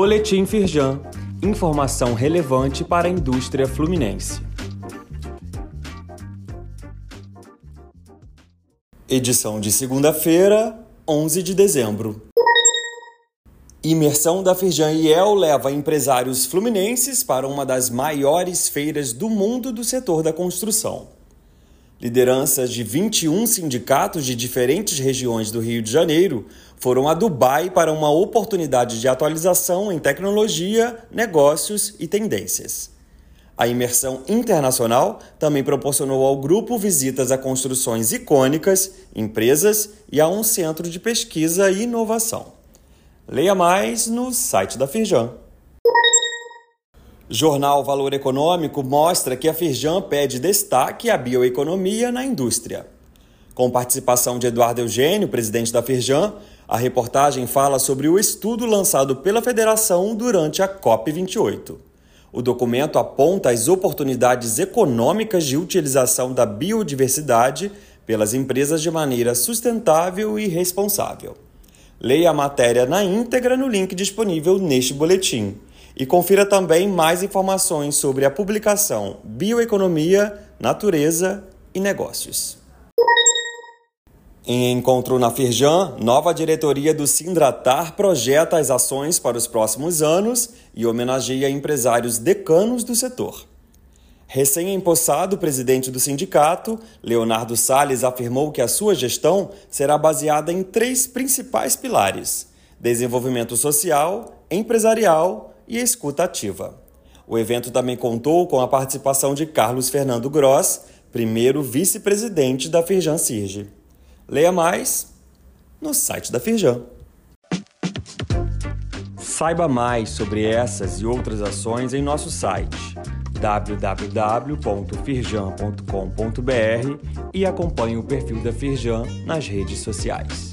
Boletim Firjan. Informação relevante para a indústria fluminense. Edição de segunda-feira, 11 de dezembro. Imersão da Firjan IEL leva empresários fluminenses para uma das maiores feiras do mundo do setor da construção. Lideranças de 21 sindicatos de diferentes regiões do Rio de Janeiro foram a Dubai para uma oportunidade de atualização em tecnologia, negócios e tendências. A imersão internacional também proporcionou ao grupo visitas a construções icônicas, empresas e a um centro de pesquisa e inovação. Leia mais no site da Firjan. Jornal Valor Econômico mostra que a Firjan pede destaque à bioeconomia na indústria. Com participação de Eduardo Eugênio, presidente da Firjan, a reportagem fala sobre o estudo lançado pela federação durante a COP28. O documento aponta as oportunidades econômicas de utilização da biodiversidade pelas empresas de maneira sustentável e responsável. Leia a matéria na íntegra no link disponível neste boletim. E confira também mais informações sobre a publicação Bioeconomia, Natureza e Negócios. Em encontro na Firjan, nova diretoria do Sindratar projeta as ações para os próximos anos e homenageia empresários decanos do setor. Recém-empossado presidente do sindicato, Leonardo Salles afirmou que a sua gestão será baseada em três principais pilares: desenvolvimento social, empresarial e escuta ativa. O evento também contou com a participação de Carlos Fernando Gross, primeiro vice-presidente da Firjan Sirge. Leia mais no site da Firjan. Saiba mais sobre essas e outras ações em nosso site www.firjan.com.br e acompanhe o perfil da Firjan nas redes sociais.